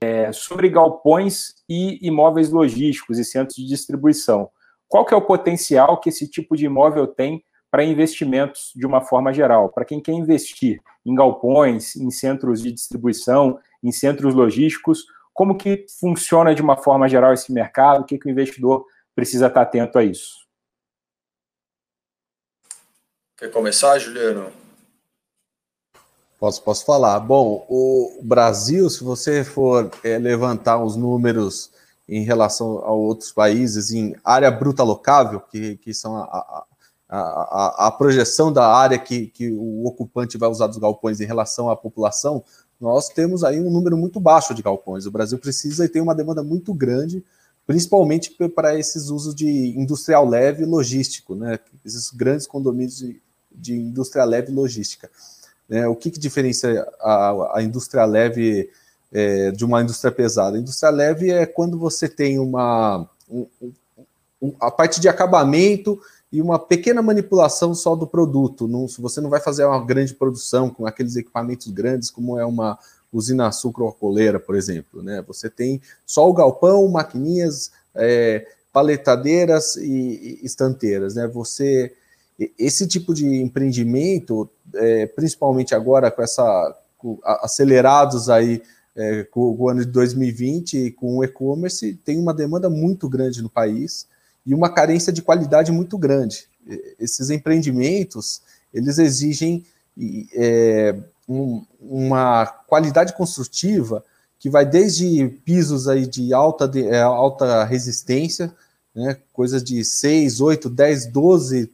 é, sobre galpões e imóveis logísticos e centros de distribuição. Qual que é o potencial que esse tipo de imóvel tem para investimentos de uma forma geral? Para quem quer investir em galpões, em centros de distribuição, em centros logísticos, como que funciona de uma forma geral esse mercado? O que, que o investidor precisa estar atento a isso? Quer começar, Juliano? Posso, posso falar. Bom, o Brasil, se você for é, levantar os números em relação a outros países em área bruta locável, que, que são a, a, a, a projeção da área que, que o ocupante vai usar dos galpões em relação à população, nós temos aí um número muito baixo de galpões. O Brasil precisa e tem uma demanda muito grande, principalmente para esses usos de industrial leve e logístico, né? esses grandes condomínios de, de indústria leve e logística. Né? O que, que diferencia a, a indústria leve é, de uma indústria pesada? A indústria leve é quando você tem uma um, um, a parte de acabamento e uma pequena manipulação só do produto. Não, você não vai fazer uma grande produção com aqueles equipamentos grandes, como é uma usina sucroalcooleira, por exemplo. Né? Você tem só o galpão, maquininhas, é, paletadeiras e, e estanteiras. Né? Você esse tipo de empreendimento, é, principalmente agora com essa com, acelerados aí é, com, com, o ano de 2020 e com o e-commerce, tem uma demanda muito grande no país e uma carência de qualidade muito grande. Esses empreendimentos, eles exigem é, um, uma qualidade construtiva que vai desde pisos aí de alta, de, é, alta resistência, né, coisas de 6, 8, 10, 12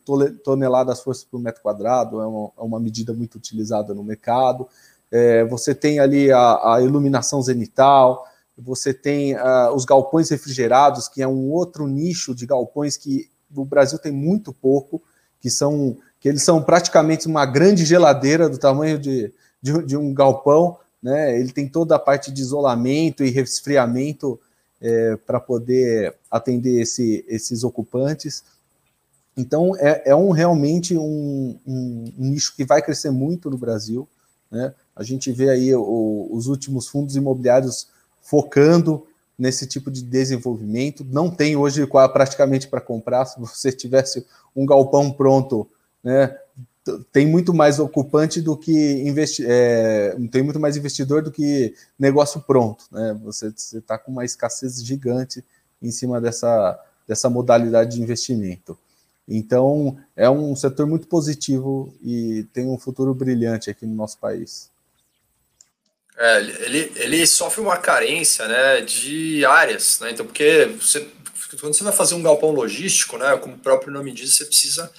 toneladas força por metro quadrado, é uma, é uma medida muito utilizada no mercado. É, você tem ali a, a, iluminação zenital, você tem uh, os galpões refrigerados, que é um outro nicho de galpões que o Brasil tem muito pouco, que são que eles são praticamente uma grande geladeira do tamanho de, de, de um galpão, né? Ele tem toda a parte de isolamento e resfriamento é, para poder atender esse, esses ocupantes. Então, é, é um, realmente um, um, um, nicho que vai crescer muito no Brasil. Né? A gente vê aí o, os últimos fundos imobiliários focando nesse tipo de desenvolvimento. Não tem hoje praticamente para comprar. Se você tivesse um galpão pronto, né, tem muito mais ocupante do que investi é, tem muito mais investidor do que negócio pronto, né? Você está com uma escassez gigante em cima dessa, dessa modalidade de investimento. Então é um setor muito positivo e tem um futuro brilhante aqui no nosso país. É, ele, ele sofre uma carência né, de áreas, né? Então, porque você, quando você vai fazer um galpão logístico, né, como o próprio nome diz, você precisa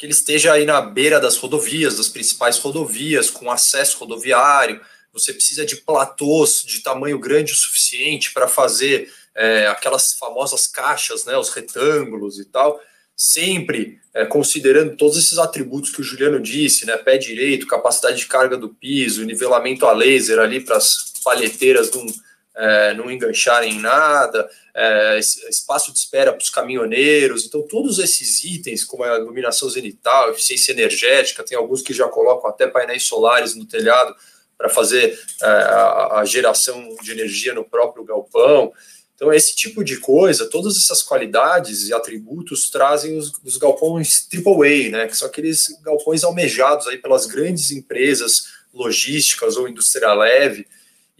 que ele esteja aí na beira das rodovias, das principais rodovias, com acesso rodoviário. Você precisa de platôs de tamanho grande o suficiente para fazer é, aquelas famosas caixas, né, os retângulos e tal, sempre é, considerando todos esses atributos que o Juliano disse, né, pé direito, capacidade de carga do piso, nivelamento a laser ali para as palheteiras não, é, não engancharem em nada, é, espaço de espera para os caminhoneiros. Então, todos esses itens, como a iluminação zenital, eficiência energética, tem alguns que já colocam até painéis solares no telhado para fazer é, a, geração de energia no próprio galpão. Então, esse tipo de coisa, todas essas qualidades e atributos trazem os, os galpões AAA, né, que são aqueles galpões almejados aí pelas grandes empresas logísticas ou indústria leve,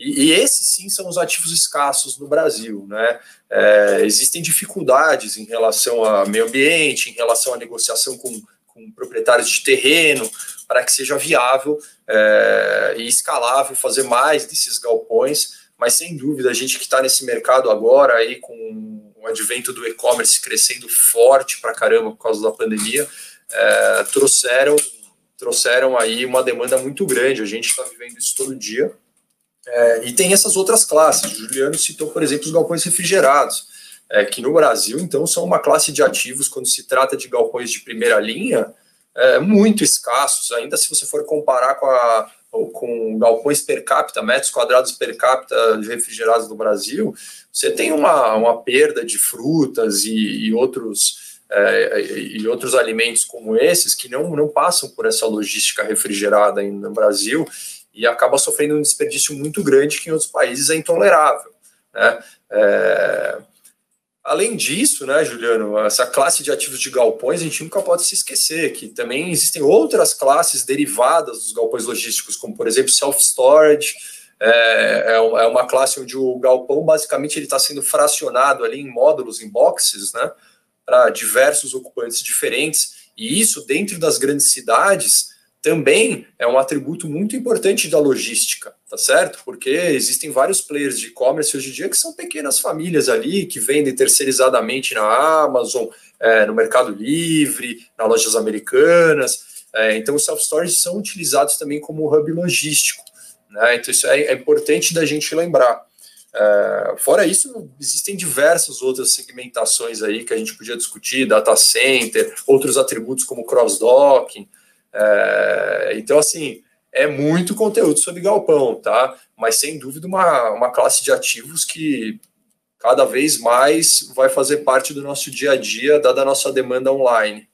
e, e, esses sim são os ativos escassos no Brasil. Né? É, existem dificuldades em relação ao meio ambiente, em relação à negociação com, com proprietários de terreno, para que seja viável é, e escalável fazer mais desses galpões. Mas sem dúvida, a gente que está nesse mercado agora, aí com o advento do e-commerce crescendo forte para caramba por causa da pandemia, é, trouxeram, trouxeram aí uma demanda muito grande. A gente está vivendo isso todo dia. É, e tem essas outras classes. O Juliano citou, por exemplo, os galpões refrigerados, é, que no Brasil, então, são uma classe de ativos, quando se trata de galpões de primeira linha, é, muito escassos, ainda se você for comparar com, a, com galpões per capita, metros quadrados per capita de refrigerados no Brasil, você tem uma, uma perda de frutas e, e outros. É, e outros alimentos como esses que não, não passam por essa logística refrigerada no Brasil e acaba sofrendo um desperdício muito grande que em outros países é intolerável. Né? É... Além disso, né, Juliano, essa classe de ativos de galpões, a gente nunca pode se esquecer que também existem outras classes derivadas dos galpões logísticos, como, por exemplo, self-storage, é, é, é uma classe onde o galpão, basicamente, ele está sendo fracionado ali em módulos, em boxes, né, para diversos ocupantes diferentes, e isso, dentro das grandes cidades, também é um atributo muito importante da logística, tá certo? Porque existem vários players de e-commerce hoje em dia que são pequenas famílias ali que vendem terceirizadamente na Amazon, é, no Mercado Livre, nas lojas americanas. É, então, os self-storage são utilizados também como hub logístico. Né? Então, isso é, é importante da gente lembrar. É, fora isso, existem diversas outras segmentações aí que a gente podia discutir, data center, outros atributos como cross-docking. É, então, assim, é muito conteúdo sobre galpão, tá? Mas sem dúvida uma, uma classe de ativos que cada vez mais vai fazer parte do nosso dia a dia, dada a nossa demanda online.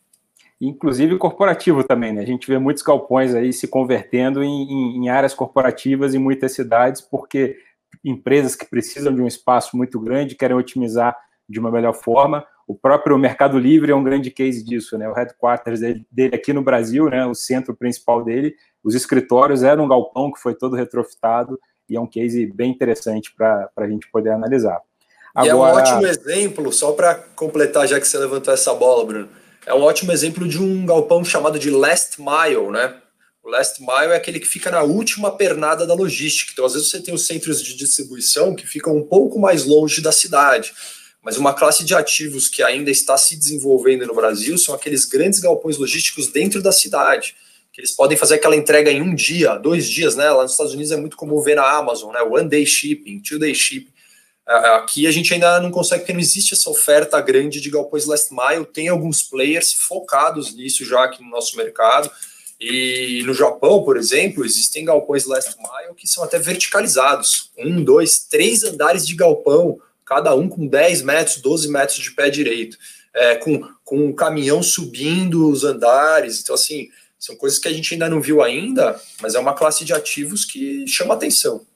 Inclusive corporativo também, né? A gente vê muitos galpões aí se convertendo em, em, em áreas corporativas em muitas cidades, porque empresas que precisam de um espaço muito grande querem otimizar de uma melhor forma o próprio Mercado Livre é um grande case disso, né? O headquarters dele aqui no Brasil, né? O centro principal dele, os escritórios eram um galpão que foi todo retrofitado e é um case bem interessante para a gente poder analisar. Agora... E é um ótimo exemplo, só para completar, já que você levantou essa bola, Bruno, é um ótimo exemplo de um galpão chamado de last mile, né? O last mile é aquele que fica na última pernada da logística. Então, às vezes, você tem os centros de distribuição que ficam um pouco mais longe da cidade. Mas uma classe de ativos que ainda está se desenvolvendo no Brasil são aqueles grandes galpões logísticos dentro da cidade, que eles podem fazer aquela entrega em um dia, dois dias, né? Lá nos Estados Unidos é muito comum ver na Amazon, né? One day shipping, two day shipping. Aqui a gente ainda não consegue, porque não existe essa oferta grande de galpões last mile. Tem alguns players focados nisso já aqui no nosso mercado. E no Japão, por exemplo, existem galpões last mile que são até verticalizados. Um, dois, três andares de galpão cada um com 10 metros, 12 metros de pé direito, é, com, com um caminhão subindo os andares. Então, assim, são coisas que a gente ainda não viu ainda, mas é uma classe de ativos que chama atenção.